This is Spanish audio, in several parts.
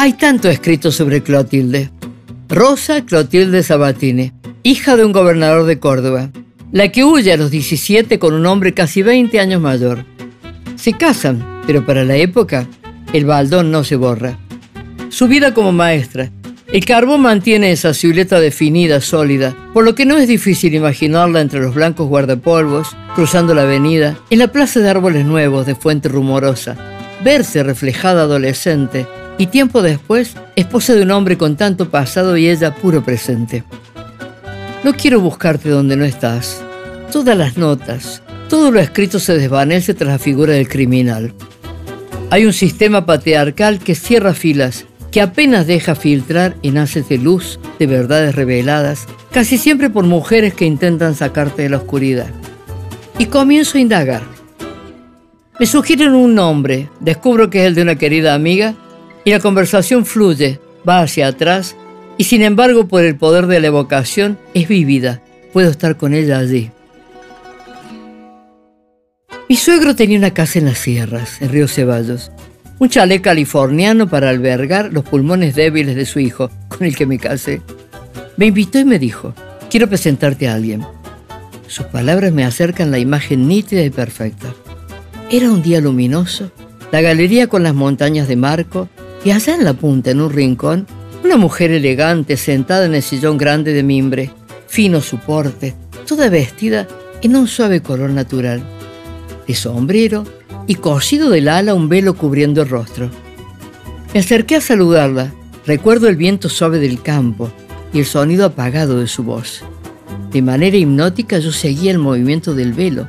Hay tanto escrito sobre Clotilde. Rosa Clotilde Sabatini, hija de un gobernador de Córdoba, la que huye a los 17 con un hombre casi 20 años mayor. Se casan, pero para la época el baldón no se borra. Su vida como maestra. El carbón mantiene esa silueta definida, sólida, por lo que no es difícil imaginarla entre los blancos guardapolvos, cruzando la avenida, en la plaza de árboles nuevos de Fuente Rumorosa, verse reflejada adolescente y tiempo después esposa de un hombre con tanto pasado y ella puro presente. No quiero buscarte donde no estás. Todas las notas, todo lo escrito se desvanece tras la figura del criminal. Hay un sistema patriarcal que cierra filas, que apenas deja filtrar en haces de luz de verdades reveladas, casi siempre por mujeres que intentan sacarte de la oscuridad. Y comienzo a indagar. Me sugieren un nombre, descubro que es el de una querida amiga y la conversación fluye, va hacia atrás y sin embargo por el poder de la evocación es vivida. Puedo estar con ella allí. Mi suegro tenía una casa en las sierras, en Río Ceballos, un chalet californiano para albergar los pulmones débiles de su hijo, con el que me casé. Me invitó y me dijo, quiero presentarte a alguien. Sus palabras me acercan la imagen nítida y perfecta. Era un día luminoso, la galería con las montañas de Marco, y allá en la punta, en un rincón, una mujer elegante sentada en el sillón grande de mimbre, fino soporte, toda vestida en un suave color natural de sombrero y cosido del ala un velo cubriendo el rostro. Me acerqué a saludarla. Recuerdo el viento suave del campo y el sonido apagado de su voz. De manera hipnótica yo seguía el movimiento del velo.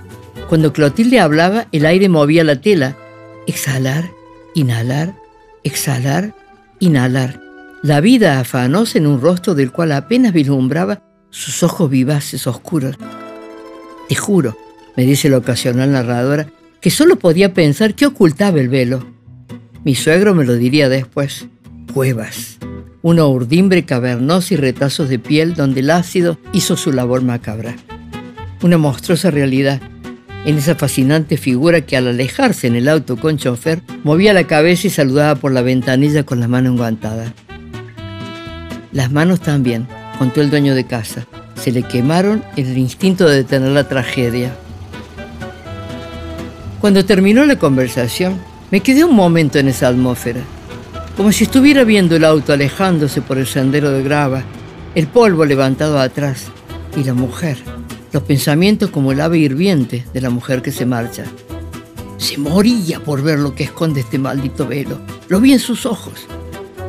Cuando Clotilde hablaba, el aire movía la tela. Exhalar, inhalar, exhalar, inhalar. La vida afanosa en un rostro del cual apenas vislumbraba sus ojos vivaces, oscuros. Te juro, me dice la ocasional narradora, que solo podía pensar qué ocultaba el velo. Mi suegro me lo diría después. Cuevas. Una urdimbre cavernosa y retazos de piel donde el ácido hizo su labor macabra. Una monstruosa realidad en esa fascinante figura que al alejarse en el auto con chofer movía la cabeza y saludaba por la ventanilla con la mano enguantada. Las manos también, contó el dueño de casa. Se le quemaron en el instinto de detener la tragedia. Cuando terminó la conversación, me quedé un momento en esa atmósfera, como si estuviera viendo el auto alejándose por el sendero de grava, el polvo levantado atrás y la mujer, los pensamientos como el ave hirviente de la mujer que se marcha. Se moría por ver lo que esconde este maldito velo. Lo vi en sus ojos.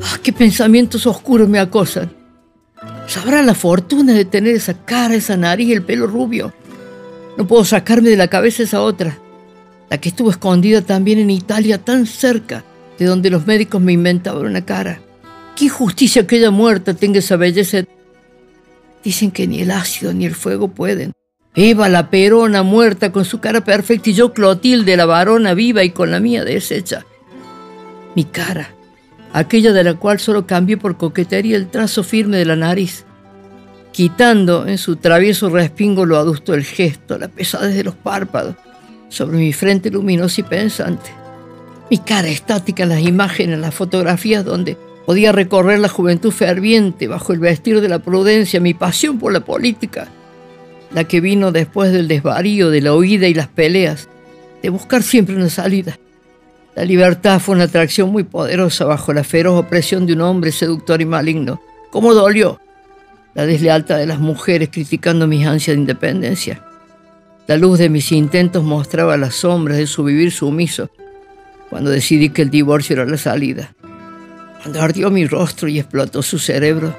¡Ah, qué pensamientos oscuros me acosan! ¿Sabrá la fortuna de tener esa cara, esa nariz y el pelo rubio? No puedo sacarme de la cabeza esa otra la que estuvo escondida también en Italia tan cerca de donde los médicos me inventaban una cara. Qué injusticia que ella muerta tenga esa belleza. Dicen que ni el ácido ni el fuego pueden. Eva la perona muerta con su cara perfecta y yo Clotilde la varona viva y con la mía deshecha. Mi cara, aquella de la cual solo cambié por coquetería el trazo firme de la nariz, quitando en su travieso respingo lo adusto del gesto, la pesadez de los párpados, sobre mi frente luminosa y pensante. Mi cara estática en las imágenes, en las fotografías donde podía recorrer la juventud ferviente bajo el vestir de la prudencia, mi pasión por la política, la que vino después del desvarío, de la huida y las peleas, de buscar siempre una salida. La libertad fue una atracción muy poderosa bajo la feroz opresión de un hombre seductor y maligno. ¿Cómo dolió? La deslealtad de las mujeres criticando mis ansias de independencia. La luz de mis intentos mostraba las sombras de su vivir sumiso cuando decidí que el divorcio era la salida. Cuando ardió mi rostro y explotó su cerebro,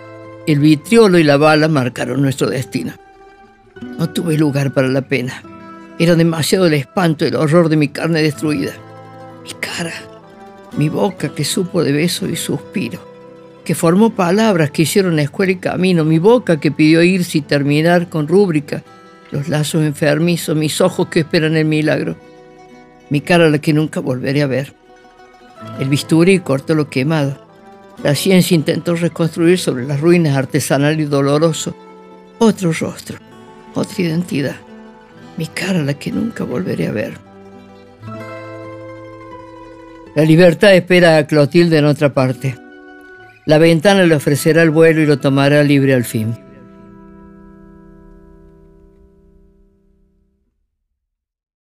el vitriolo y la bala marcaron nuestro destino. No tuve lugar para la pena. Era demasiado el espanto el horror de mi carne destruida. Mi cara, mi boca que supo de beso y suspiro, que formó palabras que hicieron escuela y camino, mi boca que pidió irse y terminar con rúbrica los lazos enfermizos, mis ojos que esperan el milagro, mi cara la que nunca volveré a ver. El bisturí cortó lo quemado. La ciencia intentó reconstruir sobre las ruinas artesanal y doloroso otro rostro, otra identidad, mi cara la que nunca volveré a ver. La libertad espera a Clotilde en otra parte. La ventana le ofrecerá el vuelo y lo tomará libre al fin.